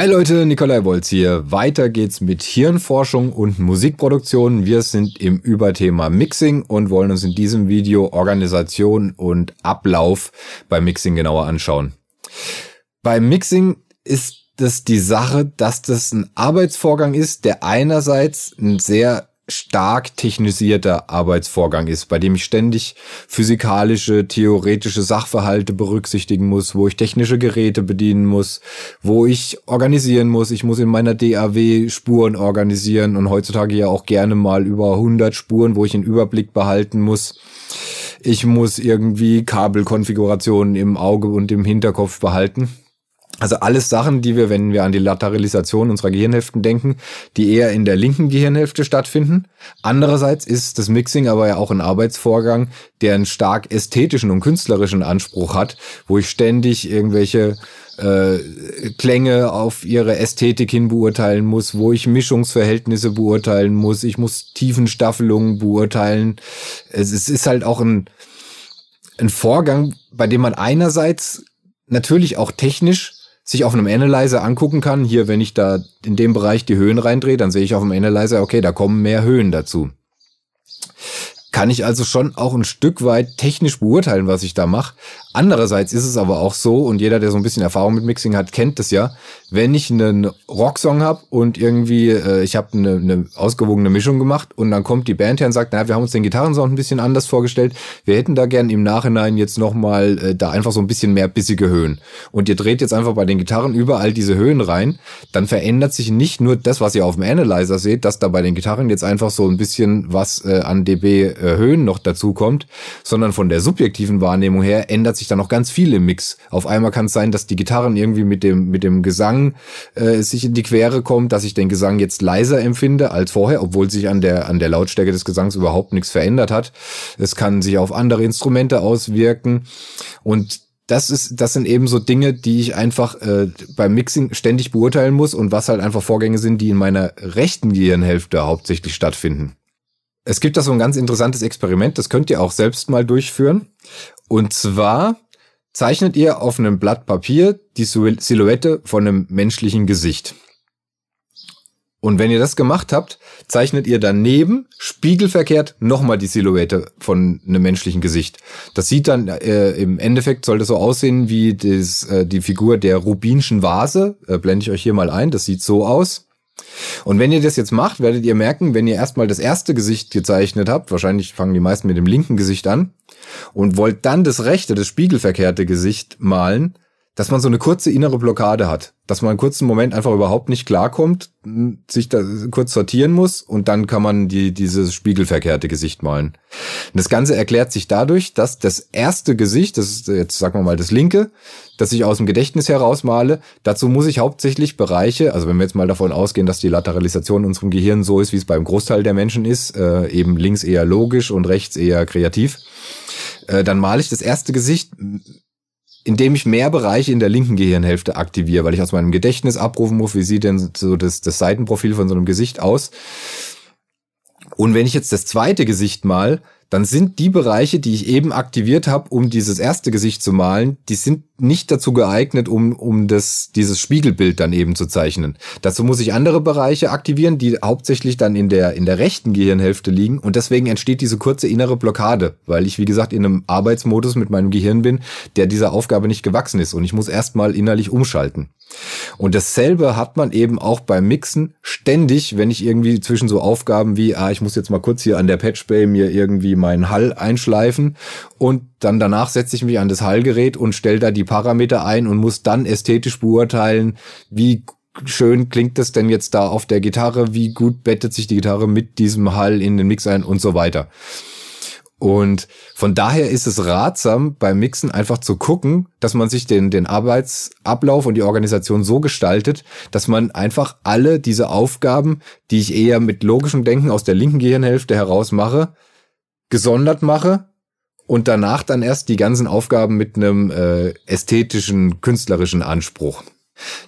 Hi Leute, Nikolai Wolz hier. Weiter geht's mit Hirnforschung und Musikproduktion. Wir sind im Überthema Mixing und wollen uns in diesem Video Organisation und Ablauf beim Mixing genauer anschauen. Beim Mixing ist das die Sache, dass das ein Arbeitsvorgang ist, der einerseits ein sehr stark technisierter Arbeitsvorgang ist, bei dem ich ständig physikalische, theoretische Sachverhalte berücksichtigen muss, wo ich technische Geräte bedienen muss, wo ich organisieren muss. Ich muss in meiner DAW Spuren organisieren und heutzutage ja auch gerne mal über 100 Spuren, wo ich einen Überblick behalten muss. Ich muss irgendwie Kabelkonfigurationen im Auge und im Hinterkopf behalten. Also alles Sachen, die wir, wenn wir an die Lateralisation unserer Gehirnhälften denken, die eher in der linken Gehirnhälfte stattfinden. Andererseits ist das Mixing aber ja auch ein Arbeitsvorgang, der einen stark ästhetischen und künstlerischen Anspruch hat, wo ich ständig irgendwelche äh, Klänge auf ihre Ästhetik hin beurteilen muss, wo ich Mischungsverhältnisse beurteilen muss, ich muss Tiefenstaffelungen beurteilen. Es, es ist halt auch ein, ein Vorgang, bei dem man einerseits natürlich auch technisch sich auf einem Analyzer angucken kann. Hier, wenn ich da in dem Bereich die Höhen reindrehe, dann sehe ich auf dem Analyzer, okay, da kommen mehr Höhen dazu kann ich also schon auch ein Stück weit technisch beurteilen, was ich da mache. Andererseits ist es aber auch so, und jeder, der so ein bisschen Erfahrung mit Mixing hat, kennt das ja, wenn ich einen Rocksong habe und irgendwie, äh, ich habe eine, eine ausgewogene Mischung gemacht und dann kommt die Band her und sagt, naja, wir haben uns den Gitarrensound ein bisschen anders vorgestellt, wir hätten da gern im Nachhinein jetzt nochmal äh, da einfach so ein bisschen mehr bissige Höhen. Und ihr dreht jetzt einfach bei den Gitarren überall diese Höhen rein, dann verändert sich nicht nur das, was ihr auf dem Analyzer seht, dass da bei den Gitarren jetzt einfach so ein bisschen was äh, an dB Höhen noch dazu kommt, sondern von der subjektiven Wahrnehmung her ändert sich da noch ganz viel im Mix. Auf einmal kann es sein, dass die Gitarren irgendwie mit dem, mit dem Gesang äh, sich in die Quere kommt, dass ich den Gesang jetzt leiser empfinde als vorher, obwohl sich an der, an der Lautstärke des Gesangs überhaupt nichts verändert hat. Es kann sich auf andere Instrumente auswirken und das ist, das sind eben so Dinge, die ich einfach äh, beim Mixing ständig beurteilen muss und was halt einfach Vorgänge sind, die in meiner rechten Gehirnhälfte hauptsächlich stattfinden. Es gibt da so ein ganz interessantes Experiment, das könnt ihr auch selbst mal durchführen. Und zwar zeichnet ihr auf einem Blatt Papier die Silhouette von einem menschlichen Gesicht. Und wenn ihr das gemacht habt, zeichnet ihr daneben spiegelverkehrt nochmal die Silhouette von einem menschlichen Gesicht. Das sieht dann äh, im Endeffekt soll das so aussehen wie das, äh, die Figur der rubinschen Vase. Äh, blende ich euch hier mal ein. Das sieht so aus. Und wenn ihr das jetzt macht, werdet ihr merken, wenn ihr erstmal das erste Gesicht gezeichnet habt, wahrscheinlich fangen die meisten mit dem linken Gesicht an, und wollt dann das rechte, das spiegelverkehrte Gesicht malen, dass man so eine kurze innere Blockade hat, dass man einen kurzen Moment einfach überhaupt nicht klarkommt, sich da kurz sortieren muss und dann kann man die, dieses spiegelverkehrte Gesicht malen. Und das Ganze erklärt sich dadurch, dass das erste Gesicht, das ist jetzt sagen wir mal das linke, das ich aus dem Gedächtnis heraus male, dazu muss ich hauptsächlich Bereiche, also wenn wir jetzt mal davon ausgehen, dass die Lateralisation in unserem Gehirn so ist, wie es beim Großteil der Menschen ist, äh, eben links eher logisch und rechts eher kreativ, äh, dann male ich das erste Gesicht indem ich mehr Bereiche in der linken Gehirnhälfte aktiviere, weil ich aus meinem Gedächtnis abrufen muss, wie sieht denn so das, das Seitenprofil von so einem Gesicht aus. Und wenn ich jetzt das zweite Gesicht mal, dann sind die Bereiche, die ich eben aktiviert habe, um dieses erste Gesicht zu malen, die sind nicht dazu geeignet, um, um das, dieses Spiegelbild dann eben zu zeichnen. Dazu muss ich andere Bereiche aktivieren, die hauptsächlich dann in der, in der rechten Gehirnhälfte liegen. Und deswegen entsteht diese kurze innere Blockade, weil ich, wie gesagt, in einem Arbeitsmodus mit meinem Gehirn bin, der dieser Aufgabe nicht gewachsen ist. Und ich muss erstmal innerlich umschalten. Und dasselbe hat man eben auch beim Mixen ständig, wenn ich irgendwie zwischen so Aufgaben wie, ah, ich muss jetzt mal kurz hier an der Patchbay mir irgendwie meinen Hall einschleifen und dann danach setze ich mich an das Hallgerät und stelle da die Parameter ein und muss dann ästhetisch beurteilen, wie schön klingt das denn jetzt da auf der Gitarre, wie gut bettet sich die Gitarre mit diesem Hall in den Mix ein und so weiter. Und von daher ist es ratsam, beim Mixen einfach zu gucken, dass man sich den, den Arbeitsablauf und die Organisation so gestaltet, dass man einfach alle diese Aufgaben, die ich eher mit logischem Denken aus der linken Gehirnhälfte heraus mache, gesondert mache und danach dann erst die ganzen Aufgaben mit einem äh, ästhetischen, künstlerischen Anspruch.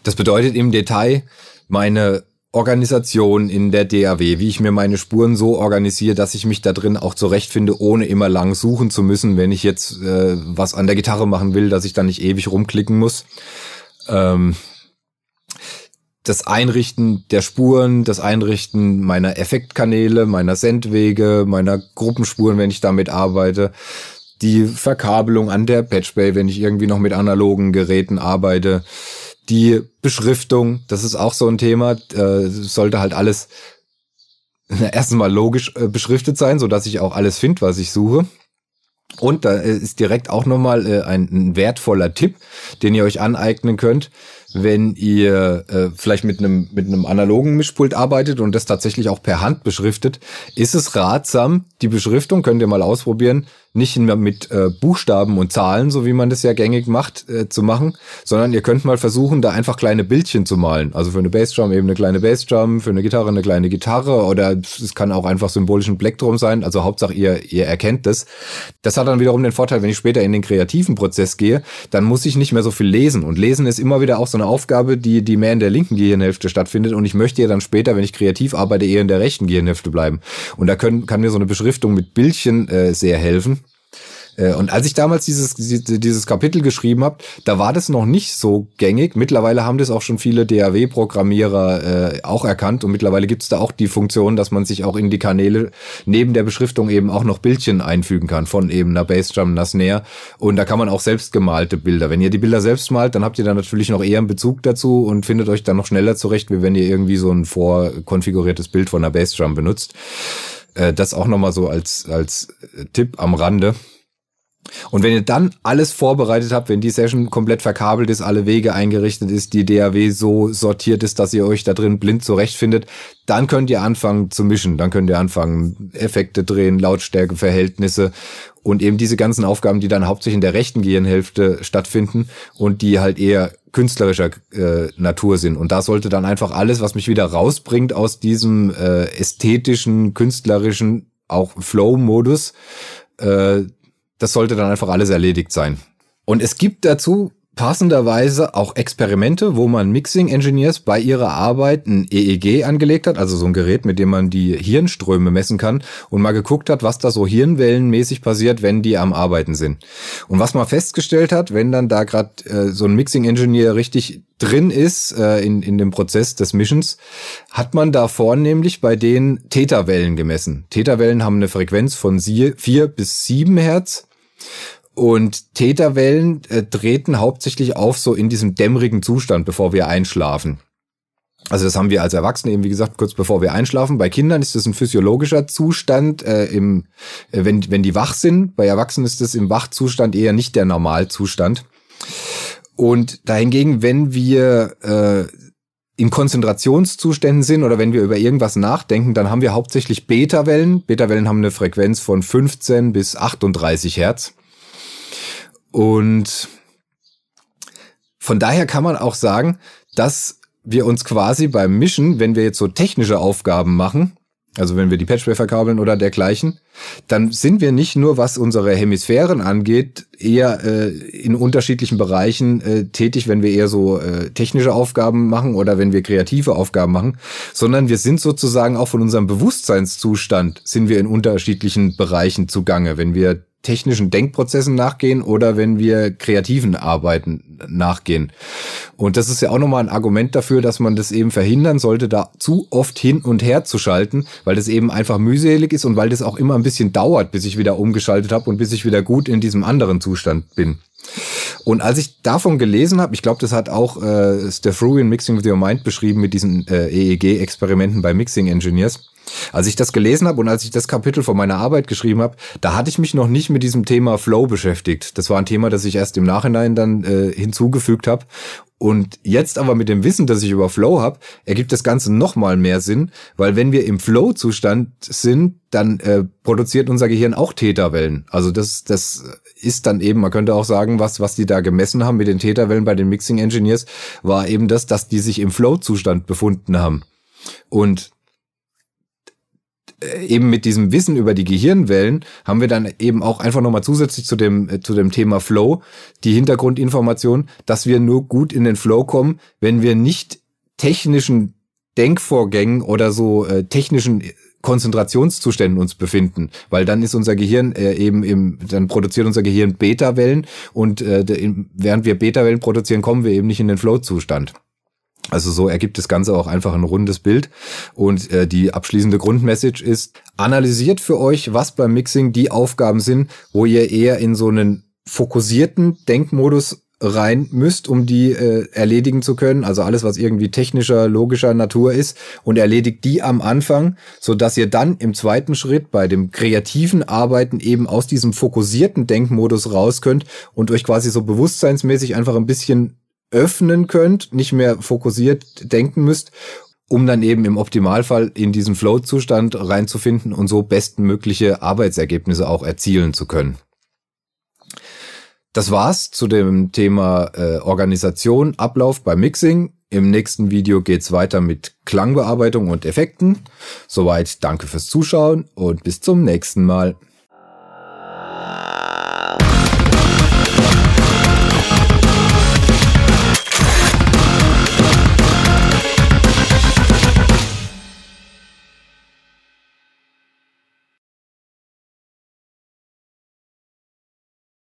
Das bedeutet im Detail, meine Organisation in der DAW, wie ich mir meine Spuren so organisiere, dass ich mich da drin auch zurechtfinde, ohne immer lang suchen zu müssen, wenn ich jetzt äh, was an der Gitarre machen will, dass ich dann nicht ewig rumklicken muss. Ähm, das Einrichten der Spuren, das Einrichten meiner Effektkanäle, meiner Sendwege, meiner Gruppenspuren, wenn ich damit arbeite, die Verkabelung an der Patchbay, wenn ich irgendwie noch mit analogen Geräten arbeite, die Beschriftung, das ist auch so ein Thema, äh, sollte halt alles erstens mal logisch äh, beschriftet sein, so dass ich auch alles finde, was ich suche. Und da ist direkt auch nochmal äh, ein, ein wertvoller Tipp, den ihr euch aneignen könnt wenn ihr äh, vielleicht mit einem mit einem analogen Mischpult arbeitet und das tatsächlich auch per Hand beschriftet, ist es ratsam, die Beschriftung könnt ihr mal ausprobieren, nicht mit äh, Buchstaben und Zahlen, so wie man das ja gängig macht, äh, zu machen, sondern ihr könnt mal versuchen, da einfach kleine Bildchen zu malen. Also für eine Bassdrum eben eine kleine Bassdrum, für eine Gitarre eine kleine Gitarre oder es kann auch einfach symbolischen Plektrum sein. Also Hauptsache ihr, ihr erkennt das. Das hat dann wiederum den Vorteil, wenn ich später in den kreativen Prozess gehe, dann muss ich nicht mehr so viel lesen. Und lesen ist immer wieder auch so eine Aufgabe, die, die mehr in der linken Gehirnhälfte stattfindet. Und ich möchte ja dann später, wenn ich kreativ arbeite, eher in der rechten Gehirnhälfte bleiben. Und da können, kann mir so eine Beschriftung mit Bildchen äh, sehr helfen. Äh, und als ich damals dieses, dieses Kapitel geschrieben habe, da war das noch nicht so gängig. Mittlerweile haben das auch schon viele DAW-Programmierer äh, auch erkannt und mittlerweile gibt es da auch die Funktion, dass man sich auch in die Kanäle neben der Beschriftung eben auch noch Bildchen einfügen kann von eben einer Bassdrum, einer Snare und da kann man auch selbst gemalte Bilder. Wenn ihr die Bilder selbst malt, dann habt ihr da natürlich noch eher einen Bezug dazu und findet euch dann noch schneller zurecht, wie wenn ihr irgendwie so ein vorkonfiguriertes Bild von einer Bassdrum benutzt. Äh, das auch nochmal so als, als Tipp am Rande. Und wenn ihr dann alles vorbereitet habt, wenn die Session komplett verkabelt ist, alle Wege eingerichtet ist, die DAW so sortiert ist, dass ihr euch da drin blind zurechtfindet, dann könnt ihr anfangen zu mischen. Dann könnt ihr anfangen, Effekte drehen, Lautstärke, Verhältnisse und eben diese ganzen Aufgaben, die dann hauptsächlich in der rechten Gehirnhälfte stattfinden und die halt eher künstlerischer äh, Natur sind. Und da sollte dann einfach alles, was mich wieder rausbringt aus diesem äh, ästhetischen, künstlerischen, auch Flow-Modus, äh, das sollte dann einfach alles erledigt sein. Und es gibt dazu passenderweise auch Experimente, wo man Mixing Engineers bei ihrer Arbeit ein EEG angelegt hat, also so ein Gerät, mit dem man die Hirnströme messen kann und mal geguckt hat, was da so hirnwellenmäßig passiert, wenn die am Arbeiten sind. Und was man festgestellt hat, wenn dann da gerade äh, so ein Mixing Engineer richtig drin ist äh, in, in dem Prozess des Mischens, hat man da vornehmlich bei den Theta-Wellen gemessen. Theta-Wellen haben eine Frequenz von vier bis sieben Hertz und Täterwellen äh, treten hauptsächlich auf so in diesem dämmerigen Zustand, bevor wir einschlafen. Also das haben wir als Erwachsene eben, wie gesagt, kurz bevor wir einschlafen. Bei Kindern ist das ein physiologischer Zustand, äh, im, äh, wenn, wenn die wach sind. Bei Erwachsenen ist das im Wachzustand eher nicht der Normalzustand. Und dahingegen, wenn wir äh, in Konzentrationszuständen sind oder wenn wir über irgendwas nachdenken, dann haben wir hauptsächlich Beta-Wellen. Beta-Wellen haben eine Frequenz von 15 bis 38 Hertz. Und von daher kann man auch sagen, dass wir uns quasi beim Mischen, wenn wir jetzt so technische Aufgaben machen, also wenn wir die Patchway verkabeln oder dergleichen, dann sind wir nicht nur, was unsere Hemisphären angeht, eher äh, in unterschiedlichen Bereichen äh, tätig, wenn wir eher so äh, technische Aufgaben machen oder wenn wir kreative Aufgaben machen, sondern wir sind sozusagen auch von unserem Bewusstseinszustand sind wir in unterschiedlichen Bereichen zugange. Wenn wir technischen Denkprozessen nachgehen oder wenn wir kreativen Arbeiten nachgehen. Und das ist ja auch nochmal ein Argument dafür, dass man das eben verhindern sollte, da zu oft hin und her zu schalten, weil das eben einfach mühselig ist und weil das auch immer ein bisschen dauert, bis ich wieder umgeschaltet habe und bis ich wieder gut in diesem anderen Zustand bin. Und als ich davon gelesen habe, ich glaube, das hat auch äh, Steph Rue in Mixing with Your Mind beschrieben mit diesen äh, EEG-Experimenten bei Mixing Engineers. Als ich das gelesen habe und als ich das Kapitel von meiner Arbeit geschrieben habe, da hatte ich mich noch nicht mit diesem Thema Flow beschäftigt. Das war ein Thema, das ich erst im Nachhinein dann äh, hinzugefügt habe. Und jetzt aber mit dem Wissen, das ich über Flow habe, ergibt das Ganze noch mal mehr Sinn, weil wenn wir im Flow-Zustand sind, dann äh, produziert unser Gehirn auch Täterwellen. Also das, das ist dann eben, man könnte auch sagen, was, was die da gemessen haben mit den Täterwellen bei den Mixing Engineers, war eben das, dass die sich im Flow-Zustand befunden haben. Und eben mit diesem Wissen über die Gehirnwellen haben wir dann eben auch einfach nochmal zusätzlich zu dem, äh, zu dem Thema Flow die Hintergrundinformation, dass wir nur gut in den Flow kommen, wenn wir nicht technischen Denkvorgängen oder so äh, technischen Konzentrationszuständen uns befinden, weil dann ist unser Gehirn äh, eben im, dann produziert unser Gehirn Beta-Wellen und äh, während wir Beta-Wellen produzieren, kommen wir eben nicht in den Flow-Zustand. Also so ergibt das Ganze auch einfach ein rundes Bild. Und äh, die abschließende Grundmessage ist, analysiert für euch, was beim Mixing die Aufgaben sind, wo ihr eher in so einen fokussierten Denkmodus rein müsst, um die äh, erledigen zu können. Also alles, was irgendwie technischer, logischer Natur ist und erledigt die am Anfang, so dass ihr dann im zweiten Schritt bei dem kreativen Arbeiten eben aus diesem fokussierten Denkmodus raus könnt und euch quasi so bewusstseinsmäßig einfach ein bisschen öffnen könnt, nicht mehr fokussiert denken müsst, um dann eben im Optimalfall in diesen Flow-Zustand reinzufinden und so bestmögliche Arbeitsergebnisse auch erzielen zu können. Das war's zu dem Thema äh, Organisation, Ablauf beim Mixing. Im nächsten Video geht's weiter mit Klangbearbeitung und Effekten. Soweit danke fürs Zuschauen und bis zum nächsten Mal.